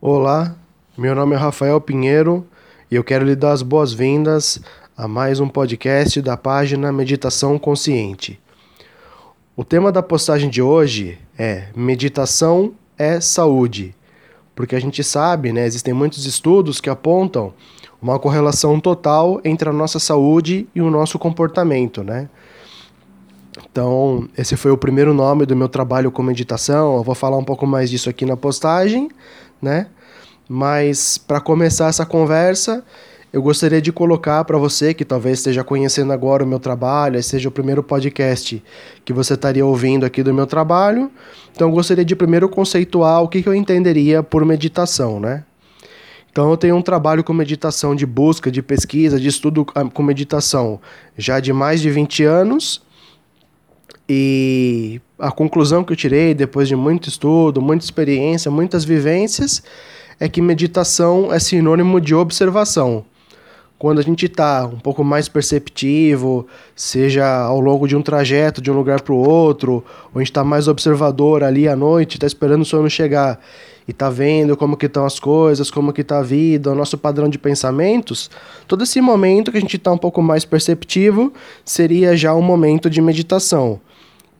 Olá, meu nome é Rafael Pinheiro e eu quero lhe dar as boas-vindas a mais um podcast da página Meditação Consciente. O tema da postagem de hoje é Meditação é Saúde, porque a gente sabe, né, existem muitos estudos que apontam uma correlação total entre a nossa saúde e o nosso comportamento, né? Então, esse foi o primeiro nome do meu trabalho com meditação. Eu vou falar um pouco mais disso aqui na postagem, né? Mas para começar essa conversa, eu gostaria de colocar para você que talvez esteja conhecendo agora o meu trabalho, seja o primeiro podcast que você estaria ouvindo aqui do meu trabalho. Então, eu gostaria de primeiro conceituar o que, que eu entenderia por meditação, né? Então, eu tenho um trabalho com meditação de busca, de pesquisa, de estudo com meditação já de mais de 20 anos. E a conclusão que eu tirei depois de muito estudo, muita experiência, muitas vivências, é que meditação é sinônimo de observação. Quando a gente está um pouco mais perceptivo, seja ao longo de um trajeto de um lugar para o outro, ou a gente está mais observador ali à noite, está esperando o sono chegar e está vendo como que estão as coisas, como que está a vida, o nosso padrão de pensamentos, todo esse momento que a gente está um pouco mais perceptivo seria já um momento de meditação.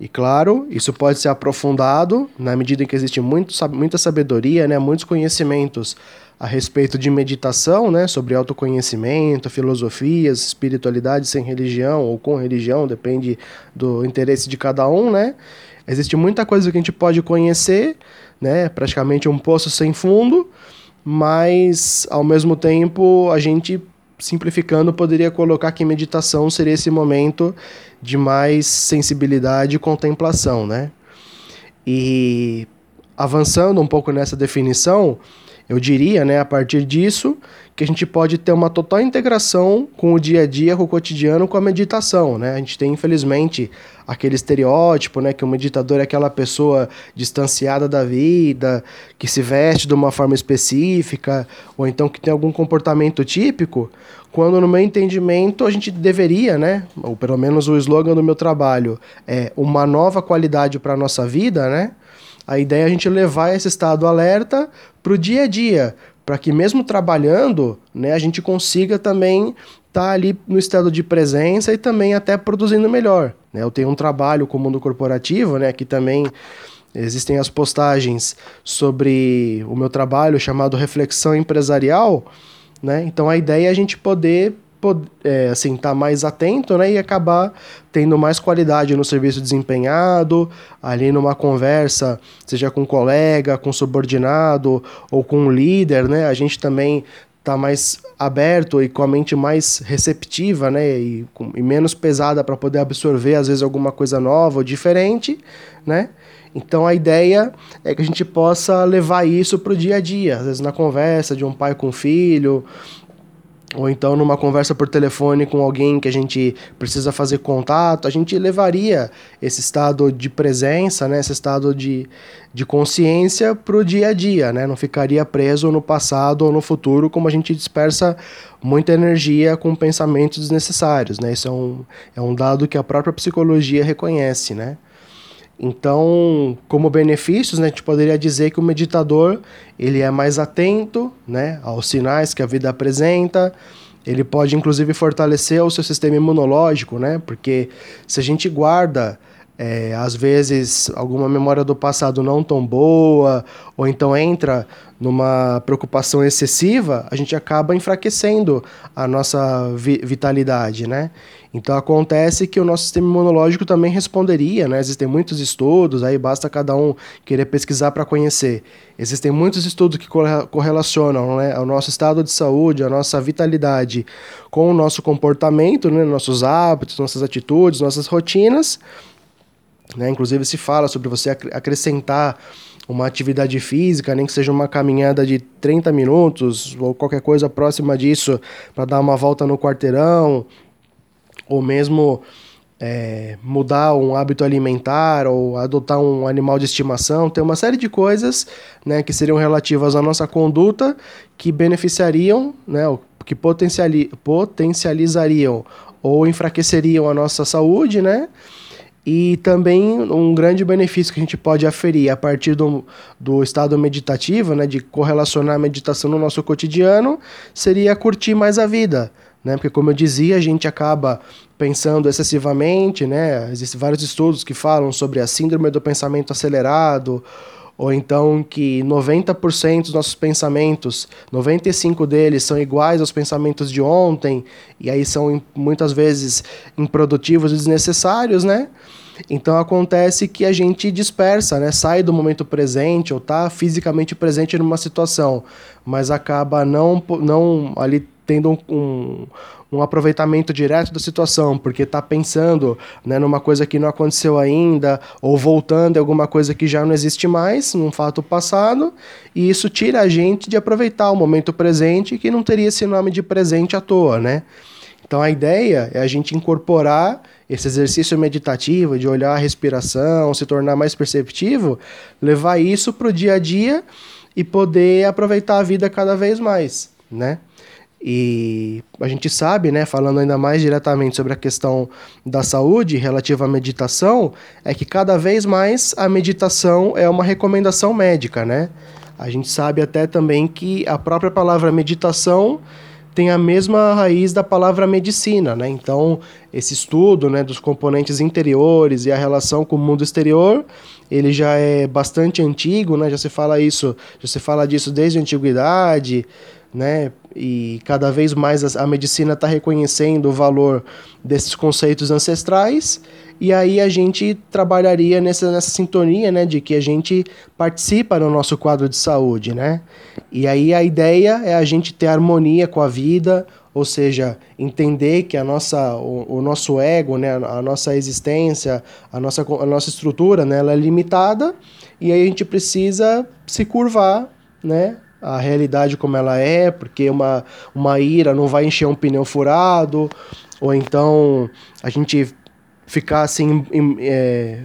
E claro, isso pode ser aprofundado na medida em que existe muito, muita sabedoria, né, muitos conhecimentos a respeito de meditação, né, sobre autoconhecimento, filosofias, espiritualidade sem religião ou com religião, depende do interesse de cada um, né? Existe muita coisa que a gente pode conhecer, né, praticamente um poço sem fundo, mas ao mesmo tempo a gente simplificando, poderia colocar que meditação seria esse momento de mais sensibilidade e contemplação, né? E avançando um pouco nessa definição, eu diria, né, a partir disso, que a gente pode ter uma total integração com o dia a dia, com o cotidiano, com a meditação, né? A gente tem, infelizmente, aquele estereótipo, né, que o meditador é aquela pessoa distanciada da vida, que se veste de uma forma específica, ou então que tem algum comportamento típico, quando no meu entendimento a gente deveria, né, ou pelo menos o slogan do meu trabalho é uma nova qualidade para a nossa vida, né? A ideia é a gente levar esse estado alerta para o dia a dia, para que mesmo trabalhando, né, a gente consiga também estar tá ali no estado de presença e também até produzindo melhor. Né? Eu tenho um trabalho com o mundo corporativo, né, que também existem as postagens sobre o meu trabalho chamado Reflexão Empresarial, né? Então a ideia é a gente poder é, assim, estar tá mais atento né, e acabar tendo mais qualidade no serviço desempenhado, ali numa conversa, seja com um colega, com um subordinado ou com um líder, né, a gente também está mais aberto e com a mente mais receptiva né, e, com, e menos pesada para poder absorver, às vezes, alguma coisa nova ou diferente. Né? Então a ideia é que a gente possa levar isso para o dia a dia, às vezes na conversa de um pai com um filho, ou então numa conversa por telefone com alguém que a gente precisa fazer contato, a gente levaria esse estado de presença, né, esse estado de, de consciência para o dia a dia, né, não ficaria preso no passado ou no futuro, como a gente dispersa muita energia com pensamentos desnecessários. Né, isso é um, é um dado que a própria psicologia reconhece, né. Então, como benefícios, né, a gente poderia dizer que o meditador ele é mais atento né, aos sinais que a vida apresenta, ele pode inclusive fortalecer o seu sistema imunológico, né, porque se a gente guarda é, às vezes alguma memória do passado não tão boa, ou então entra numa preocupação excessiva, a gente acaba enfraquecendo a nossa vi vitalidade, né? Então acontece que o nosso sistema imunológico também responderia, né? Existem muitos estudos, aí basta cada um querer pesquisar para conhecer. Existem muitos estudos que correlacionam né, o nosso estado de saúde, a nossa vitalidade com o nosso comportamento, né, nossos hábitos, nossas atitudes, nossas rotinas né? Inclusive se fala sobre você acrescentar uma atividade física, nem que seja uma caminhada de 30 minutos ou qualquer coisa próxima disso para dar uma volta no quarteirão, ou mesmo é, mudar um hábito alimentar ou adotar um animal de estimação. Tem uma série de coisas né, que seriam relativas à nossa conduta que beneficiariam, né, que potenciali potencializariam ou enfraqueceriam a nossa saúde, né? E também um grande benefício que a gente pode aferir a partir do, do estado meditativo, né, de correlacionar a meditação no nosso cotidiano, seria curtir mais a vida. Né? Porque, como eu dizia, a gente acaba pensando excessivamente, né? Existem vários estudos que falam sobre a síndrome do pensamento acelerado, ou então que 90% dos nossos pensamentos, 95 deles são iguais aos pensamentos de ontem, e aí são muitas vezes improdutivos e desnecessários, né? Então acontece que a gente dispersa, né? Sai do momento presente ou tá fisicamente presente numa situação, mas acaba não, não ali tendo um, um, um aproveitamento direto da situação, porque está pensando né, numa coisa que não aconteceu ainda, ou voltando em alguma coisa que já não existe mais, num fato passado, e isso tira a gente de aproveitar o momento presente, que não teria esse nome de presente à toa, né? Então a ideia é a gente incorporar esse exercício meditativo de olhar a respiração, se tornar mais perceptivo, levar isso para o dia a dia e poder aproveitar a vida cada vez mais, né? E a gente sabe, né, falando ainda mais diretamente sobre a questão da saúde relativa à meditação, é que cada vez mais a meditação é uma recomendação médica, né? A gente sabe até também que a própria palavra meditação tem a mesma raiz da palavra medicina, né? Então, esse estudo, né, dos componentes interiores e a relação com o mundo exterior, ele já é bastante antigo, né? Já se fala isso, já se fala disso desde a antiguidade, né? E cada vez mais a, a medicina está reconhecendo o valor desses conceitos ancestrais. E aí a gente trabalharia nessa, nessa sintonia, né, de que a gente participa no nosso quadro de saúde, né? E aí a ideia é a gente ter harmonia com a vida, ou seja, entender que a nossa, o, o nosso ego, né, a nossa existência, a nossa, a nossa estrutura, né, ela é limitada, e aí a gente precisa se curvar, né, a realidade como ela é, porque uma, uma ira não vai encher um pneu furado, ou então a gente ficar assim, é,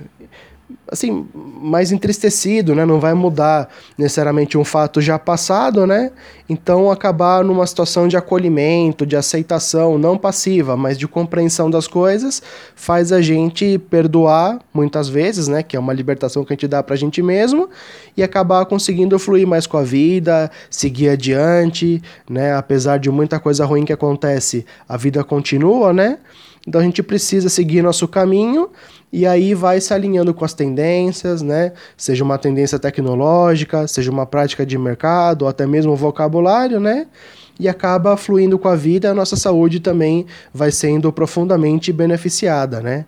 assim, mais entristecido, né? Não vai mudar necessariamente um fato já passado, né? Então acabar numa situação de acolhimento, de aceitação, não passiva, mas de compreensão das coisas, faz a gente perdoar muitas vezes, né? Que é uma libertação que a gente dá pra gente mesmo e acabar conseguindo fluir mais com a vida, seguir adiante, né? Apesar de muita coisa ruim que acontece, a vida continua, né? Então a gente precisa seguir nosso caminho e aí vai se alinhando com as tendências, né? Seja uma tendência tecnológica, seja uma prática de mercado, ou até mesmo vocabulário, né? E acaba fluindo com a vida, a nossa saúde também vai sendo profundamente beneficiada, né?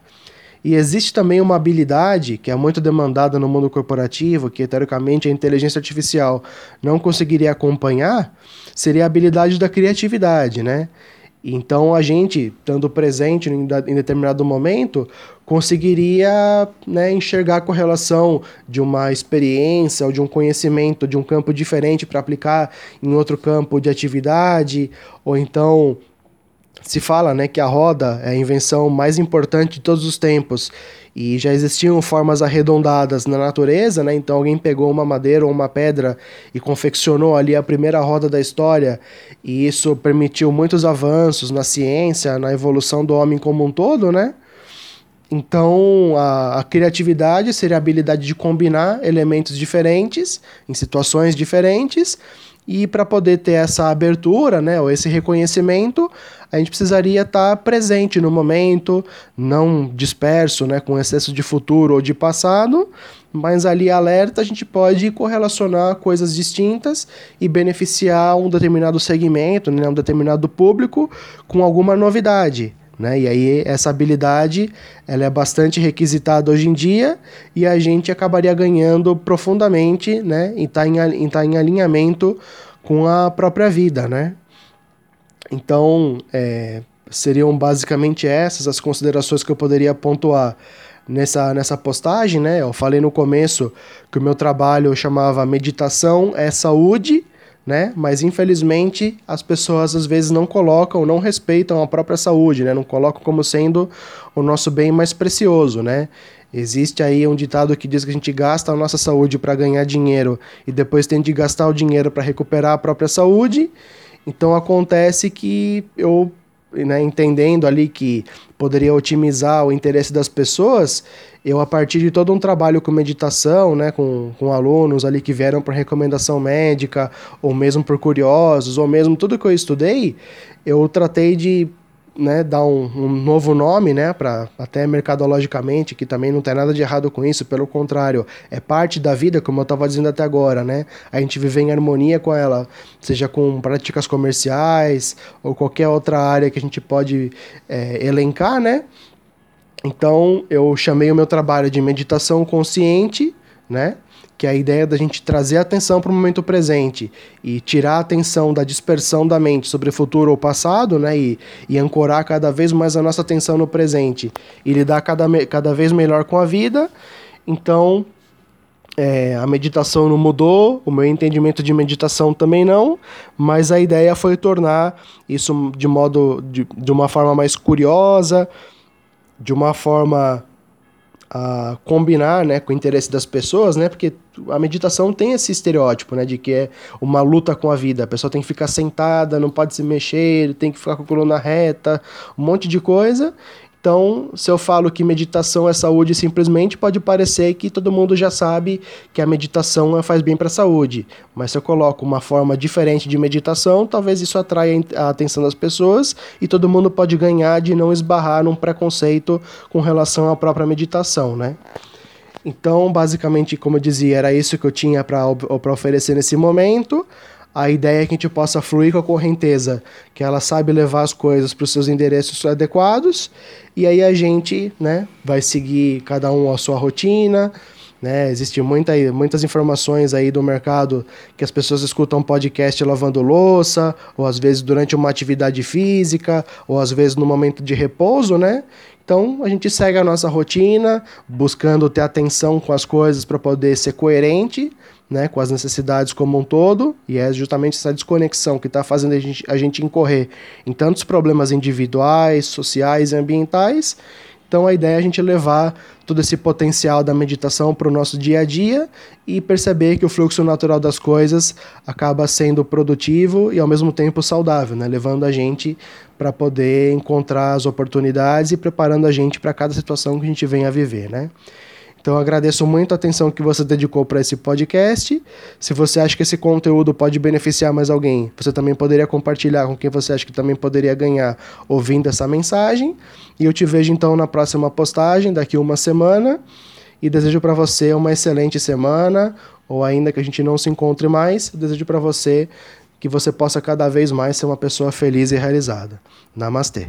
E existe também uma habilidade que é muito demandada no mundo corporativo, que teoricamente a inteligência artificial não conseguiria acompanhar, seria a habilidade da criatividade, né? Então a gente, estando presente em determinado momento, conseguiria né, enxergar a correlação de uma experiência ou de um conhecimento de um campo diferente para aplicar em outro campo de atividade, ou então se fala né, que a roda é a invenção mais importante de todos os tempos e já existiam formas arredondadas na natureza, né? Então alguém pegou uma madeira ou uma pedra e confeccionou ali a primeira roda da história, e isso permitiu muitos avanços na ciência, na evolução do homem como um todo, né? Então, a, a, criatividade seria a habilidade de combinar elementos diferentes em situações diferentes e para poder ter essa abertura, né, ou esse reconhecimento, a gente precisaria estar tá presente no momento, não disperso, né, com excesso de futuro ou de passado, mas ali alerta a gente pode correlacionar coisas distintas e beneficiar um determinado segmento, né, um determinado público com alguma novidade. Né? E aí essa habilidade ela é bastante requisitada hoje em dia e a gente acabaria ganhando profundamente né? em estar tá em, tá em alinhamento com a própria vida. Né? Então é, seriam basicamente essas as considerações que eu poderia pontuar nessa, nessa postagem. Né? Eu falei no começo que o meu trabalho chamava Meditação é Saúde né? Mas infelizmente as pessoas às vezes não colocam, não respeitam a própria saúde, né? Não colocam como sendo o nosso bem mais precioso, né? Existe aí um ditado que diz que a gente gasta a nossa saúde para ganhar dinheiro e depois tem de gastar o dinheiro para recuperar a própria saúde. Então acontece que eu né, entendendo ali que poderia otimizar o interesse das pessoas, eu, a partir de todo um trabalho com meditação, né, com, com alunos ali que vieram por recomendação médica, ou mesmo por curiosos, ou mesmo tudo que eu estudei, eu tratei de né, dar um, um, novo nome, né, para até mercadologicamente, que também não tem nada de errado com isso, pelo contrário, é parte da vida, como eu estava dizendo até agora, né, a gente viver em harmonia com ela, seja com práticas comerciais ou qualquer outra área que a gente pode é, elencar, né, então eu chamei o meu trabalho de meditação consciente, né, que é a ideia da gente trazer a atenção para o momento presente e tirar a atenção da dispersão da mente sobre o futuro ou passado, né, e, e ancorar cada vez mais a nossa atenção no presente e lidar cada, cada vez melhor com a vida. Então, é, a meditação não mudou, o meu entendimento de meditação também não, mas a ideia foi tornar isso de modo de, de uma forma mais curiosa, de uma forma a combinar né, com o interesse das pessoas, né? Porque a meditação tem esse estereótipo, né? De que é uma luta com a vida. A pessoa tem que ficar sentada, não pode se mexer, tem que ficar com a coluna reta, um monte de coisa. Então, se eu falo que meditação é saúde, simplesmente pode parecer que todo mundo já sabe que a meditação faz bem para a saúde. Mas se eu coloco uma forma diferente de meditação, talvez isso atraia a atenção das pessoas e todo mundo pode ganhar de não esbarrar num preconceito com relação à própria meditação, né? Então, basicamente, como eu dizia, era isso que eu tinha para oferecer nesse momento. A ideia é que a gente possa fluir com a correnteza, que ela sabe levar as coisas para os seus endereços adequados, e aí a gente né, vai seguir cada um a sua rotina. Né? Existem muita, muitas informações aí do mercado que as pessoas escutam podcast lavando louça, ou às vezes durante uma atividade física, ou às vezes no momento de repouso, né? Então a gente segue a nossa rotina, buscando ter atenção com as coisas para poder ser coerente né, com as necessidades como um todo, e é justamente essa desconexão que está fazendo a gente, a gente incorrer em tantos problemas individuais, sociais e ambientais. Então a ideia é a gente levar todo esse potencial da meditação para o nosso dia a dia e perceber que o fluxo natural das coisas acaba sendo produtivo e ao mesmo tempo saudável, né? levando a gente para poder encontrar as oportunidades e preparando a gente para cada situação que a gente venha a viver. Né? Então agradeço muito a atenção que você dedicou para esse podcast. Se você acha que esse conteúdo pode beneficiar mais alguém, você também poderia compartilhar com quem você acha que também poderia ganhar ouvindo essa mensagem. E eu te vejo então na próxima postagem, daqui uma semana. E desejo para você uma excelente semana, ou ainda que a gente não se encontre mais, desejo para você que você possa cada vez mais ser uma pessoa feliz e realizada. Namastê.